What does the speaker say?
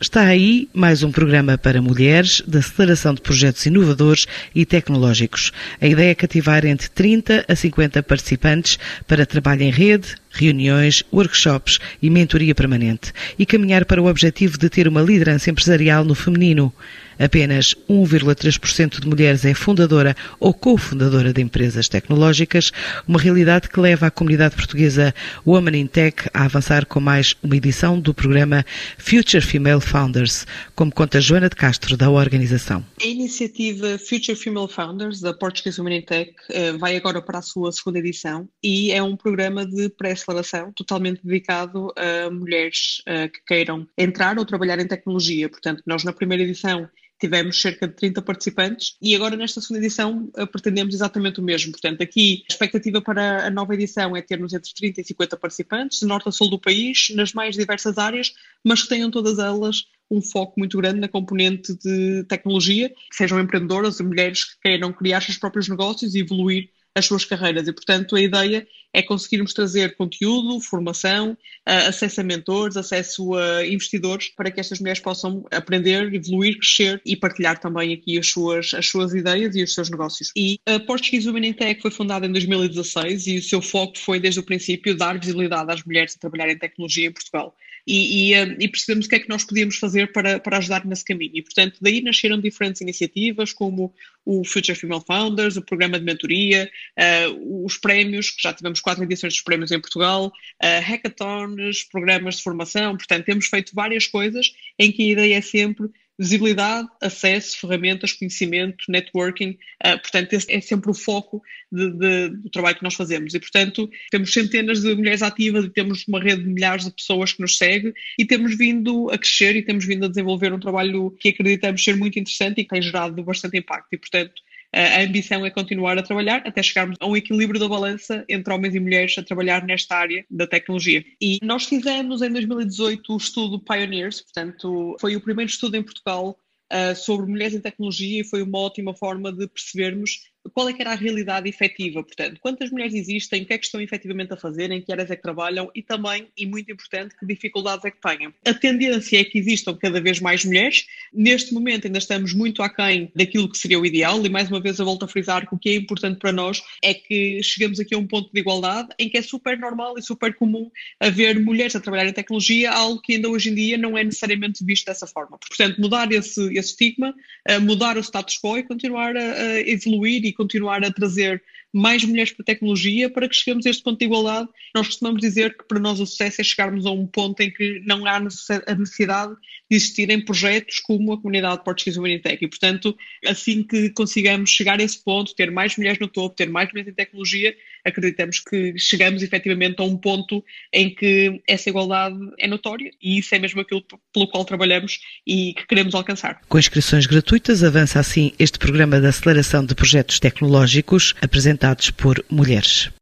Está aí mais um programa para mulheres de aceleração de projetos inovadores e tecnológicos. A ideia é cativar entre 30 a 50 participantes para trabalho em rede, reuniões, workshops e mentoria permanente e caminhar para o objetivo de ter uma liderança empresarial no feminino. Apenas 1,3% de mulheres é fundadora ou cofundadora de empresas tecnológicas, uma realidade que leva a comunidade portuguesa Women in Tech a avançar com mais uma edição do programa Future Female Founders, como conta Joana de Castro, da organização. A iniciativa Future Female Founders, da Portuguese Women in Tech, eh, vai agora para a sua segunda edição e é um programa de pré-aceleração totalmente dedicado a mulheres eh, que queiram entrar ou trabalhar em tecnologia. Portanto, nós na primeira edição tivemos cerca de 30 participantes e agora nesta segunda edição eh, pretendemos exatamente o mesmo. Portanto, aqui a expectativa para a nova edição é termos entre 30 e 50 participantes, de norte a sul do país, nas mais diversas áreas, mas que tenham todas elas um foco muito grande na componente de tecnologia, que sejam empreendedoras e mulheres que queiram criar seus próprios negócios e evoluir as suas carreiras. E, portanto, a ideia é conseguirmos trazer conteúdo, formação, acesso a mentores, acesso a investidores, para que estas mulheres possam aprender, evoluir, crescer e partilhar também aqui as suas, as suas ideias e os seus negócios. E a Portuguese Women in Tech foi fundada em 2016 e o seu foco foi, desde o princípio, dar visibilidade às mulheres a trabalhar em tecnologia em Portugal e, e, eh, e, percebemos o que é que nós podíamos fazer para, para ajudar nesse caminho. E, portanto, daí nasceram diferentes iniciativas, como o Future Female Founders, o programa de mentoria, uh, os prémios, que já tivemos quatro edições dos prémios em Portugal, uh, hackathons, programas de formação. Portanto, temos feito várias coisas em que a ideia é sempre visibilidade, acesso, ferramentas, conhecimento, networking, uh, portanto, esse é sempre o foco de, de, do trabalho que nós fazemos. E, portanto, temos centenas de mulheres ativas e temos uma rede de milhares de pessoas que nos segue e temos vindo a crescer e temos vindo a desenvolver um trabalho que acreditamos ser muito interessante e que tem gerado bastante impacto. E, portanto, a ambição é continuar a trabalhar até chegarmos a um equilíbrio da balança entre homens e mulheres a trabalhar nesta área da tecnologia. E nós fizemos em 2018 o estudo Pioneers, portanto, foi o primeiro estudo em Portugal uh, sobre mulheres em tecnologia e foi uma ótima forma de percebermos qual é que era a realidade efetiva, portanto, quantas mulheres existem, o que é que estão efetivamente a fazer, em que áreas é que trabalham? E também, e muito importante, que dificuldades é que têm. A tendência é que existam cada vez mais mulheres, neste momento ainda estamos muito aquém daquilo que seria o ideal. E mais uma vez eu volto a frisar que o que é importante para nós é que chegamos aqui a um ponto de igualdade em que é super normal e super comum haver mulheres a trabalhar em tecnologia, algo que ainda hoje em dia não é necessariamente visto dessa forma. Portanto, mudar esse, esse estigma, eh, mudar o status quo e continuar a, a evoluir e continuar a trazer mais mulheres para a tecnologia para que cheguemos a este ponto de igualdade. Nós costumamos dizer que para nós o sucesso é chegarmos a um ponto em que não há a necessidade de existirem projetos como a comunidade in Tech e, portanto, assim que consigamos chegar a esse ponto, ter mais mulheres no topo, ter mais mulheres em tecnologia, acreditamos que chegamos efetivamente a um ponto em que essa igualdade é notória e isso é mesmo aquilo pelo qual trabalhamos e que queremos alcançar. Com inscrições gratuitas, avança assim este programa de aceleração de projetos tecnológicos apresentado por mulheres.